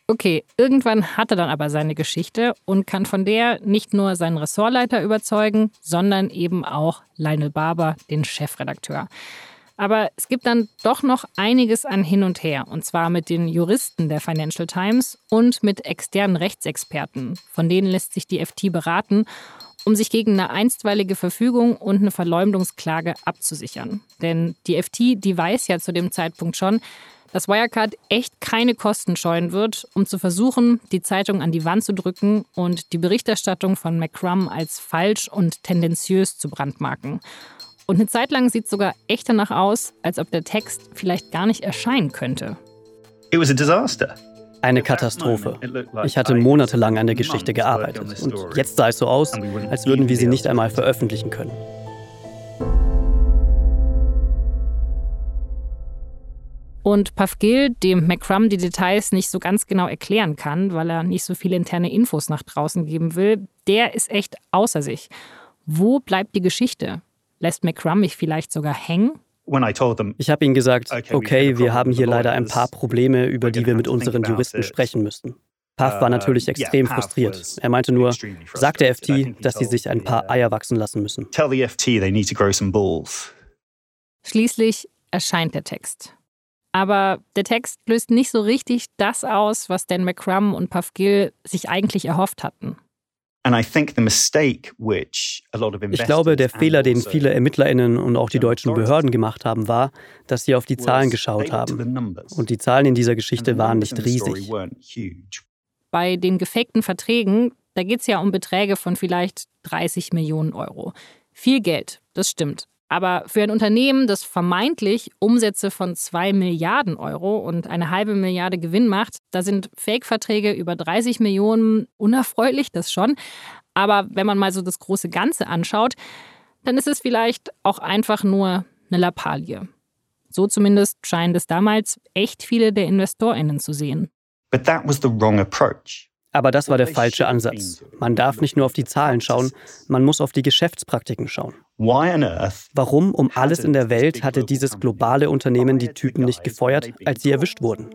Okay, irgendwann hat er dann aber seine Geschichte und kann von der nicht nur seinen Ressortleiter überzeugen, sondern eben auch Lionel Barber, den Chefredakteur. Aber es gibt dann doch noch einiges an Hin und Her, und zwar mit den Juristen der Financial Times und mit externen Rechtsexperten. Von denen lässt sich die FT beraten, um sich gegen eine einstweilige Verfügung und eine Verleumdungsklage abzusichern. Denn die FT, die weiß ja zu dem Zeitpunkt schon, dass Wirecard echt keine Kosten scheuen wird, um zu versuchen, die Zeitung an die Wand zu drücken und die Berichterstattung von McCrum als falsch und tendenziös zu brandmarken. Und eine Zeit lang sieht es sogar echt danach aus, als ob der Text vielleicht gar nicht erscheinen könnte. It was a disaster. Eine Katastrophe. Ich hatte monatelang an der Geschichte gearbeitet und jetzt sah es so aus, als würden wir sie nicht einmal veröffentlichen können. Und Pafgil, dem McCrum die Details nicht so ganz genau erklären kann, weil er nicht so viele interne Infos nach draußen geben will, der ist echt außer sich. Wo bleibt die Geschichte? Lässt McCrum mich vielleicht sogar hängen? Ich habe ihnen gesagt, okay, wir haben hier leider ein paar Probleme, über die wir mit unseren Juristen sprechen müssten. Puff war uh, natürlich extrem frustriert. Er meinte nur, sag der FT, dass sie sich ein paar Eier wachsen lassen müssen. Schließlich erscheint der Text. Aber der Text löst nicht so richtig das aus, was Dan McCrum und Puff Gill sich eigentlich erhofft hatten. Ich glaube, der Fehler, den also viele ErmittlerInnen und auch die deutschen Behörden gemacht haben, war, dass sie auf die Zahlen geschaut haben. Und die Zahlen in dieser Geschichte waren nicht riesig. Bei den gefakten Verträgen, da geht es ja um Beträge von vielleicht 30 Millionen Euro. Viel Geld, das stimmt. Aber für ein Unternehmen, das vermeintlich Umsätze von 2 Milliarden Euro und eine halbe Milliarde Gewinn macht, da sind Fake-Verträge über 30 Millionen unerfreulich, das schon. Aber wenn man mal so das große Ganze anschaut, dann ist es vielleicht auch einfach nur eine Lappalie. So zumindest scheinen es damals echt viele der InvestorInnen zu sehen. But that was the wrong approach. Aber das war der falsche Ansatz. Man darf nicht nur auf die Zahlen schauen, man muss auf die Geschäftspraktiken schauen. Warum um alles in der Welt hatte dieses globale Unternehmen die Typen nicht gefeuert, als sie erwischt wurden?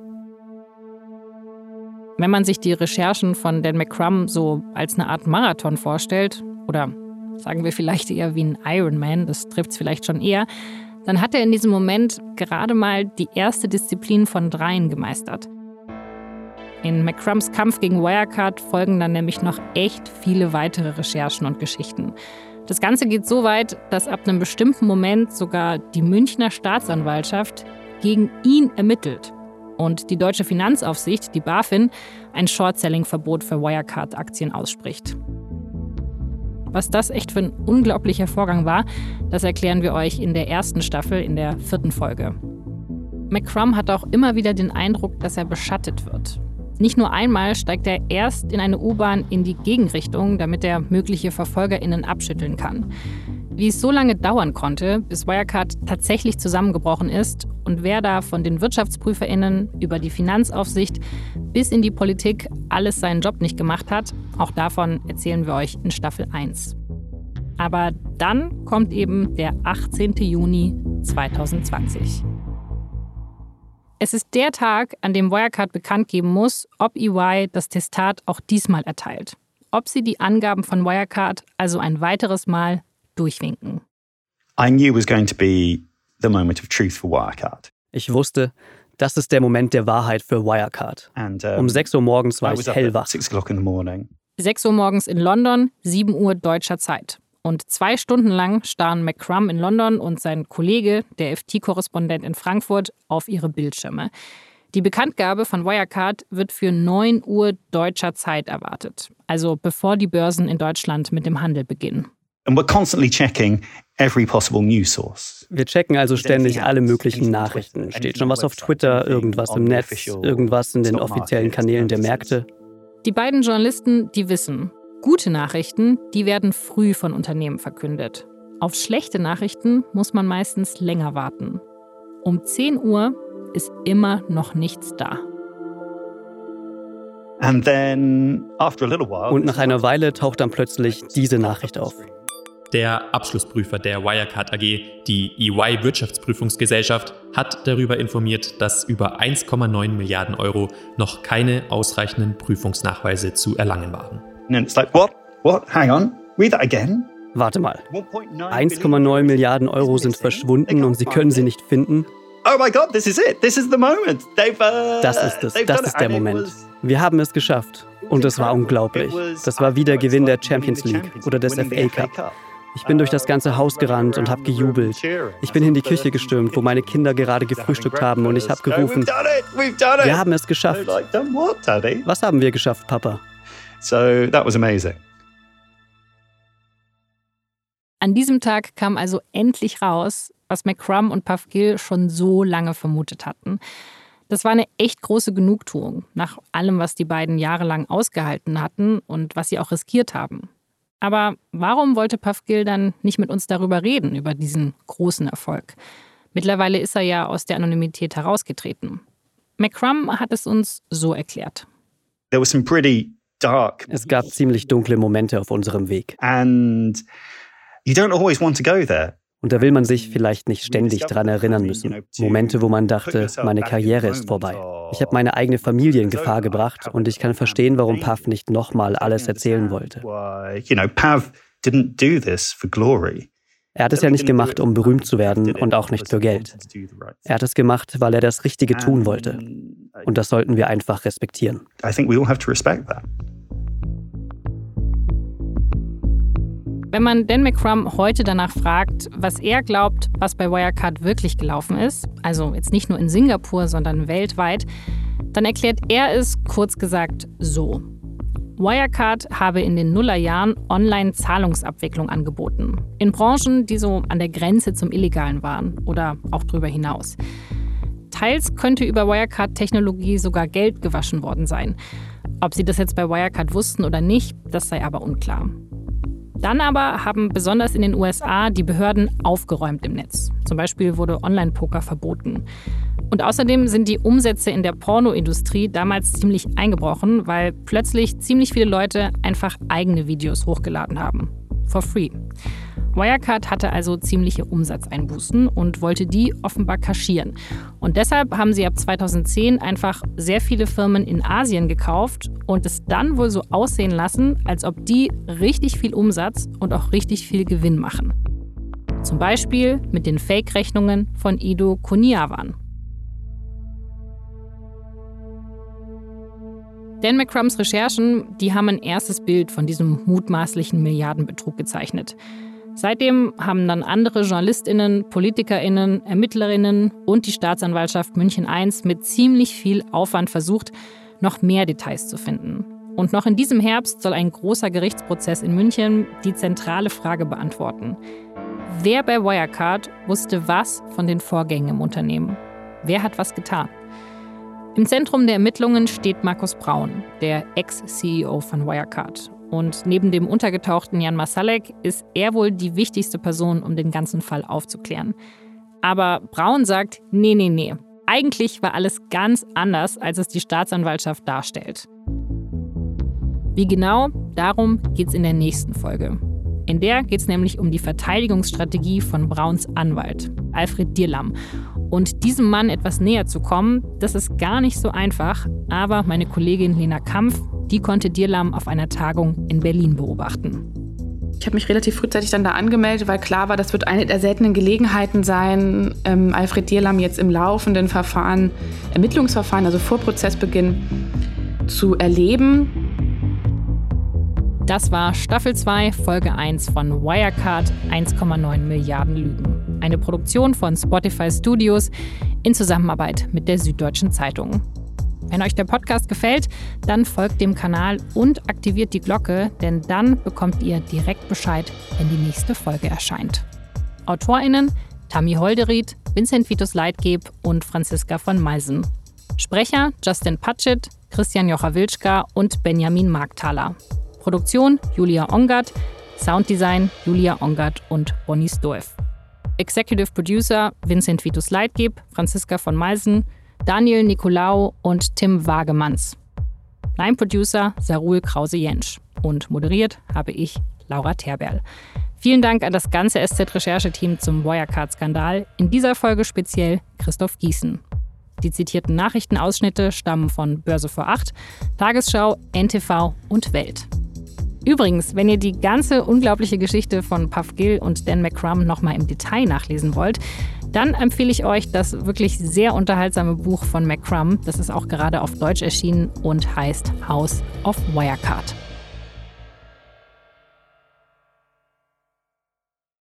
Wenn man sich die Recherchen von Dan McCrum so als eine Art Marathon vorstellt, oder sagen wir vielleicht eher wie ein Ironman, das trifft es vielleicht schon eher, dann hat er in diesem Moment gerade mal die erste Disziplin von dreien gemeistert. In McCrums Kampf gegen Wirecard folgen dann nämlich noch echt viele weitere Recherchen und Geschichten. Das Ganze geht so weit, dass ab einem bestimmten Moment sogar die Münchner Staatsanwaltschaft gegen ihn ermittelt und die deutsche Finanzaufsicht, die BaFin, ein Short-Selling-Verbot für Wirecard-Aktien ausspricht. Was das echt für ein unglaublicher Vorgang war, das erklären wir euch in der ersten Staffel, in der vierten Folge. McCrum hat auch immer wieder den Eindruck, dass er beschattet wird. Nicht nur einmal steigt er erst in eine U-Bahn in die Gegenrichtung, damit er mögliche VerfolgerInnen abschütteln kann. Wie es so lange dauern konnte, bis Wirecard tatsächlich zusammengebrochen ist und wer da von den WirtschaftsprüferInnen über die Finanzaufsicht bis in die Politik alles seinen Job nicht gemacht hat, auch davon erzählen wir euch in Staffel 1. Aber dann kommt eben der 18. Juni 2020. Es ist der Tag, an dem Wirecard bekannt geben muss, ob EY das Testat auch diesmal erteilt. Ob sie die Angaben von Wirecard also ein weiteres Mal durchwinken. I knew it was going to be the moment of truth for Wirecard. Ich wusste, das ist der Moment der Wahrheit für Wirecard. And, um, um 6 Uhr morgens war ich hellwach. 6 Uhr morgens in London, 7 Uhr deutscher Zeit. Und zwei Stunden lang starren McCrum in London und sein Kollege, der FT-Korrespondent in Frankfurt, auf ihre Bildschirme. Die Bekanntgabe von Wirecard wird für 9 Uhr deutscher Zeit erwartet, also bevor die Börsen in Deutschland mit dem Handel beginnen. And we're constantly checking every possible news source. Wir checken also ständig alle möglichen Nachrichten. Steht schon was auf Twitter, irgendwas im Netz, irgendwas in den offiziellen Kanälen der Märkte? Die beiden Journalisten, die wissen, Gute Nachrichten, die werden früh von Unternehmen verkündet. Auf schlechte Nachrichten muss man meistens länger warten. Um 10 Uhr ist immer noch nichts da. Und nach einer Weile taucht dann plötzlich diese Nachricht auf. Der Abschlussprüfer der Wirecard AG, die EY Wirtschaftsprüfungsgesellschaft, hat darüber informiert, dass über 1,9 Milliarden Euro noch keine ausreichenden Prüfungsnachweise zu erlangen waren. And it's like, what? What? Hang on. Read that again. Warte mal. 1,9 Milliarden Euro sind verschwunden und sie können sie nicht finden. Oh my God, this is it. This is the moment. They've, uh, das ist es. Das ist der Moment. Wir haben es geschafft. Und es war unglaublich. Das war wie der Gewinn der Champions League oder des FA Cup. Ich bin durch das ganze Haus gerannt und habe gejubelt. Ich bin in die Küche gestürmt, wo meine Kinder gerade gefrühstückt haben und ich habe gerufen, wir haben es geschafft. Was haben wir geschafft, Papa? So that was amazing. An diesem Tag kam also endlich raus, was McCrum und Puff Gill schon so lange vermutet hatten. Das war eine echt große Genugtuung, nach allem, was die beiden jahrelang ausgehalten hatten und was sie auch riskiert haben. Aber warum wollte Puff Gill dann nicht mit uns darüber reden, über diesen großen Erfolg? Mittlerweile ist er ja aus der Anonymität herausgetreten. McCrum hat es uns so erklärt. There was some pretty es gab ziemlich dunkle Momente auf unserem Weg. And you don't always want to go there. Und da will man sich vielleicht nicht ständig daran erinnern müssen. Momente, wo man dachte, meine Karriere ist vorbei. Ich habe meine eigene Familie in Gefahr gebracht und ich kann verstehen, warum Pav nicht nochmal alles erzählen wollte. Er hat es ja nicht gemacht, um berühmt zu werden und auch nicht für Geld. Er hat es gemacht, weil er das Richtige tun wollte. Und das sollten wir einfach respektieren. I think we all have to respect that. Wenn man Dan McCrum heute danach fragt, was er glaubt, was bei Wirecard wirklich gelaufen ist, also jetzt nicht nur in Singapur, sondern weltweit, dann erklärt er es kurz gesagt so. Wirecard habe in den Nullerjahren Online-Zahlungsabwicklung angeboten. In Branchen, die so an der Grenze zum Illegalen waren oder auch darüber hinaus. Teils könnte über Wirecard-Technologie sogar Geld gewaschen worden sein. Ob sie das jetzt bei Wirecard wussten oder nicht, das sei aber unklar. Dann aber haben besonders in den USA die Behörden aufgeräumt im Netz. Zum Beispiel wurde Online-Poker verboten. Und außerdem sind die Umsätze in der Pornoindustrie damals ziemlich eingebrochen, weil plötzlich ziemlich viele Leute einfach eigene Videos hochgeladen haben. For free. Wirecard hatte also ziemliche Umsatzeinbußen und wollte die offenbar kaschieren. Und deshalb haben sie ab 2010 einfach sehr viele Firmen in Asien gekauft und es dann wohl so aussehen lassen, als ob die richtig viel Umsatz und auch richtig viel Gewinn machen. Zum Beispiel mit den Fake-Rechnungen von Ido Kuniawan. Dan McCrums Recherchen, die haben ein erstes Bild von diesem mutmaßlichen Milliardenbetrug gezeichnet. Seitdem haben dann andere JournalistInnen, PolitikerInnen, ErmittlerInnen und die Staatsanwaltschaft München I mit ziemlich viel Aufwand versucht, noch mehr Details zu finden. Und noch in diesem Herbst soll ein großer Gerichtsprozess in München die zentrale Frage beantworten. Wer bei Wirecard wusste was von den Vorgängen im Unternehmen? Wer hat was getan? Im Zentrum der Ermittlungen steht Markus Braun, der Ex-CEO von Wirecard. Und neben dem untergetauchten Jan Masalek ist er wohl die wichtigste Person, um den ganzen Fall aufzuklären. Aber Braun sagt, nee, nee, nee. Eigentlich war alles ganz anders, als es die Staatsanwaltschaft darstellt. Wie genau, darum geht es in der nächsten Folge. In der geht es nämlich um die Verteidigungsstrategie von Brauns Anwalt, Alfred Dirlam. Und diesem Mann etwas näher zu kommen, das ist gar nicht so einfach, aber meine Kollegin Lena Kampf, die konnte Dirlam auf einer Tagung in Berlin beobachten. Ich habe mich relativ frühzeitig dann da angemeldet, weil klar war, das wird eine der seltenen Gelegenheiten sein, ähm, Alfred Dierlam jetzt im laufenden Verfahren, Ermittlungsverfahren, also vor Prozessbeginn, zu erleben. Das war Staffel 2, Folge 1 von Wirecard 1,9 Milliarden Lügen. Eine Produktion von Spotify Studios in Zusammenarbeit mit der Süddeutschen Zeitung. Wenn euch der Podcast gefällt, dann folgt dem Kanal und aktiviert die Glocke, denn dann bekommt ihr direkt Bescheid, wenn die nächste Folge erscheint. AutorInnen Tammy Holderried, Vincent Vitus Leitgeb und Franziska von Meisen. Sprecher Justin Patchett, Christian Jocha-Wilczka und Benjamin Markthaler. Produktion Julia Ongert, Sounddesign Julia Ongert und Bonnie Stoev. Executive Producer Vincent Vitus Leitgeb, Franziska von Meisen, Daniel Nicolaou und Tim Wagemanns. Line-Producer Sarul Krause-Jensch. Und moderiert habe ich, Laura Terberl. Vielen Dank an das ganze SZ-Rechercheteam zum Wirecard-Skandal. In dieser Folge speziell Christoph Gießen. Die zitierten Nachrichtenausschnitte stammen von Börse vor 8, Tagesschau, NTV und Welt. Übrigens, wenn ihr die ganze unglaubliche Geschichte von Puff Gill und Dan McCrum nochmal im Detail nachlesen wollt, dann empfehle ich euch das wirklich sehr unterhaltsame Buch von McCrum. Das ist auch gerade auf Deutsch erschienen und heißt House of Wirecard.